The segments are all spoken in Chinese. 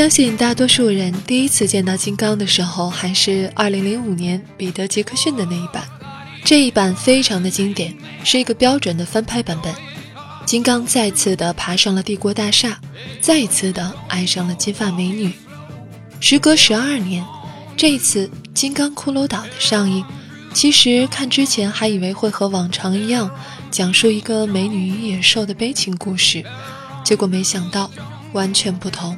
相信大多数人第一次见到金刚的时候，还是2005年彼得·杰克逊的那一版。这一版非常的经典，是一个标准的翻拍版本。金刚再次的爬上了帝国大厦，再一次的爱上了金发美女。时隔十二年，这一次《金刚骷髅岛》的上映，其实看之前还以为会和往常一样，讲述一个美女与野兽的悲情故事，结果没想到完全不同。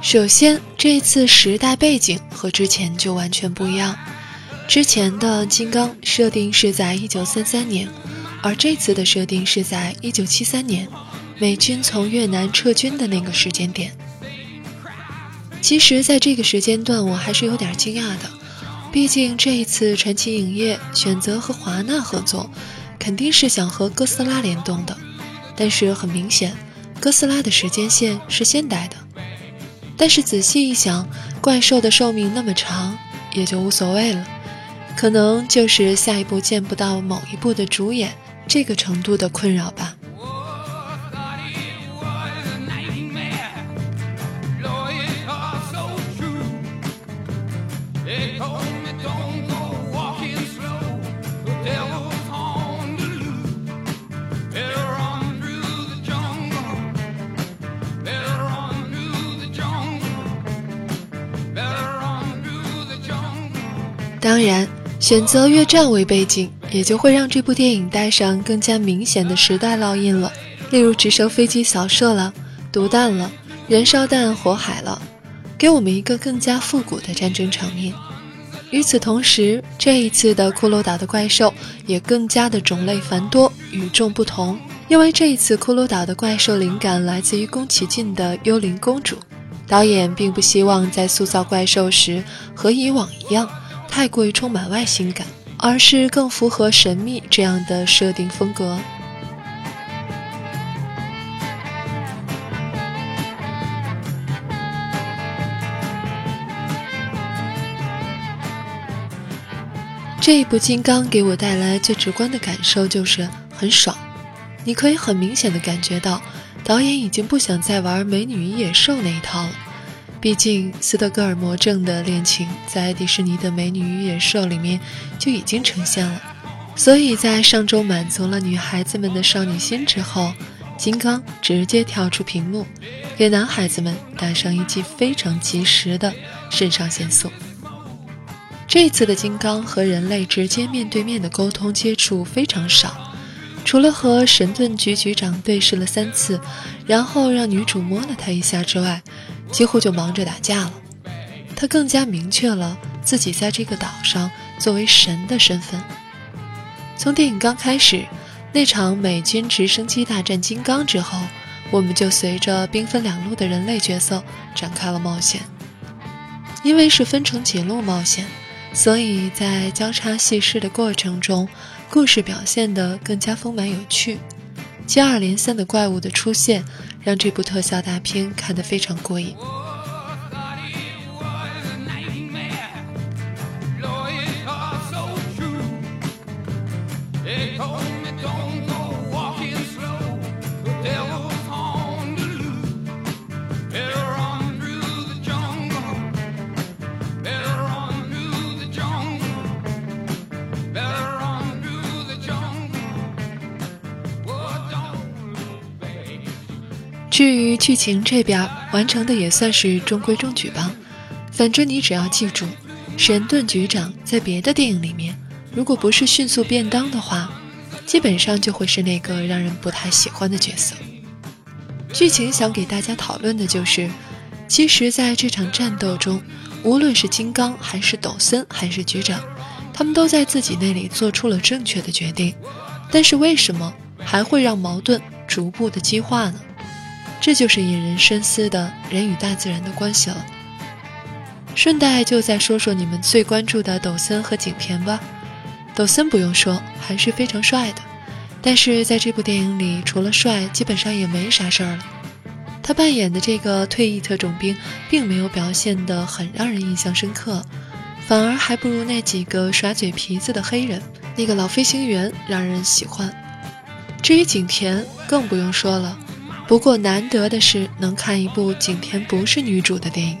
首先，这次时代背景和之前就完全不一样。之前的金刚设定是在一九三三年，而这次的设定是在一九七三年，美军从越南撤军的那个时间点。其实，在这个时间段，我还是有点惊讶的。毕竟这一次传奇影业选择和华纳合作，肯定是想和哥斯拉联动的。但是很明显，哥斯拉的时间线是现代的。但是仔细一想，怪兽的寿命那么长，也就无所谓了。可能就是下一部见不到某一部的主演这个程度的困扰吧。当然，选择越战为背景，也就会让这部电影带上更加明显的时代烙印了。例如，直升飞机扫射了，毒弹了，燃烧弹火海了，给我们一个更加复古的战争场面。与此同时，这一次的骷髅岛的怪兽也更加的种类繁多、与众不同，因为这一次骷髅岛的怪兽灵感来自于宫崎骏的《幽灵公主》。导演并不希望在塑造怪兽时和以往一样。太过于充满外星感，而是更符合神秘这样的设定风格。这一部《金刚》给我带来最直观的感受就是很爽，你可以很明显的感觉到，导演已经不想再玩美女与野兽那一套了。毕竟，斯德哥尔摩症的恋情在迪士尼的《美女与野兽》里面就已经呈现了，所以在上周满足了女孩子们的少女心之后，金刚直接跳出屏幕，给男孩子们打上一剂非常及时的肾上腺素。这次的金刚和人类直接面对面的沟通接触非常少，除了和神盾局局长对视了三次，然后让女主摸了他一下之外。几乎就忙着打架了，他更加明确了自己在这个岛上作为神的身份。从电影刚开始，那场美军直升机大战金刚之后，我们就随着兵分两路的人类角色展开了冒险。因为是分成几路冒险，所以在交叉叙事的过程中，故事表现得更加丰满有趣。接二连三的怪物的出现。让这部特效大片看得非常过瘾。至于剧情这边完成的也算是中规中矩吧，反正你只要记住，神盾局长在别的电影里面，如果不是迅速便当的话，基本上就会是那个让人不太喜欢的角色。剧情想给大家讨论的就是，其实在这场战斗中，无论是金刚还是抖森还是局长，他们都在自己那里做出了正确的决定，但是为什么还会让矛盾逐步的激化呢？这就是引人深思的人与大自然的关系了。顺带就再说说你们最关注的抖森和景甜吧。抖森不用说，还是非常帅的，但是在这部电影里，除了帅，基本上也没啥事儿了。他扮演的这个退役特种兵，并没有表现得很让人印象深刻，反而还不如那几个耍嘴皮子的黑人，那个老飞行员让人喜欢。至于景甜，更不用说了。不过难得的是能看一部景甜不是女主的电影。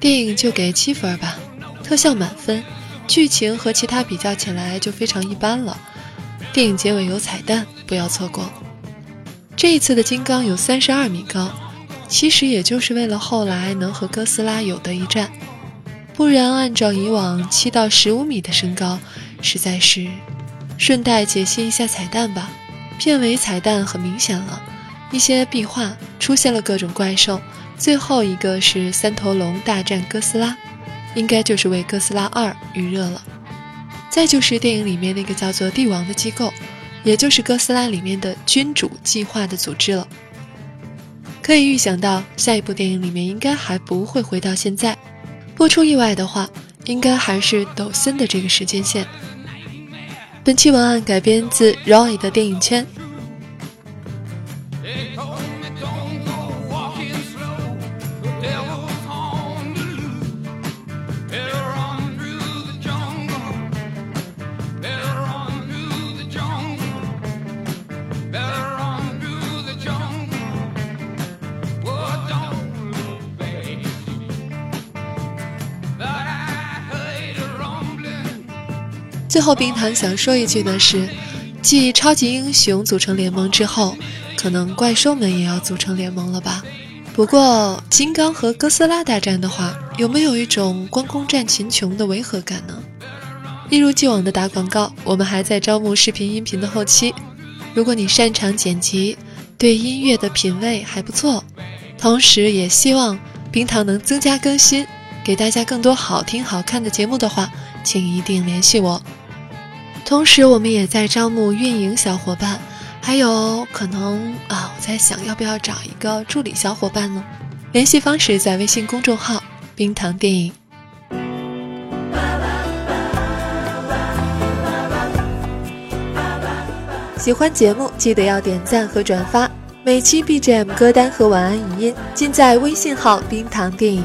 电影就给七分吧，特效满分，剧情和其他比较起来就非常一般了。电影结尾有彩蛋，不要错过。这一次的金刚有三十二米高，其实也就是为了后来能和哥斯拉有的一战，不然按照以往七到十五米的身高，实在是。顺带解析一下彩蛋吧。片尾彩蛋很明显了，一些壁画出现了各种怪兽，最后一个是三头龙大战哥斯拉，应该就是为哥斯拉二预热了。再就是电影里面那个叫做帝王的机构，也就是哥斯拉里面的君主计划的组织了。可以预想到下一部电影里面应该还不会回到现在，不出意外的话，应该还是抖森的这个时间线。本期文案改编自 Roy 的电影圈。最后，冰糖想说一句的是，继超级英雄组成联盟之后，可能怪兽们也要组成联盟了吧？不过，金刚和哥斯拉大战的话，有没有一种关公战秦琼的违和感呢？一如既往的打广告，我们还在招募视频音频的后期。如果你擅长剪辑，对音乐的品味还不错，同时也希望冰糖能增加更新，给大家更多好听好看的节目的话，请一定联系我。同时，我们也在招募运营小伙伴，还有可能啊，我在想要不要找一个助理小伙伴呢？联系方式在微信公众号“冰糖电影”。喜欢节目记得要点赞和转发，每期 BGM 歌单和晚安语音尽在微信号“冰糖电影”。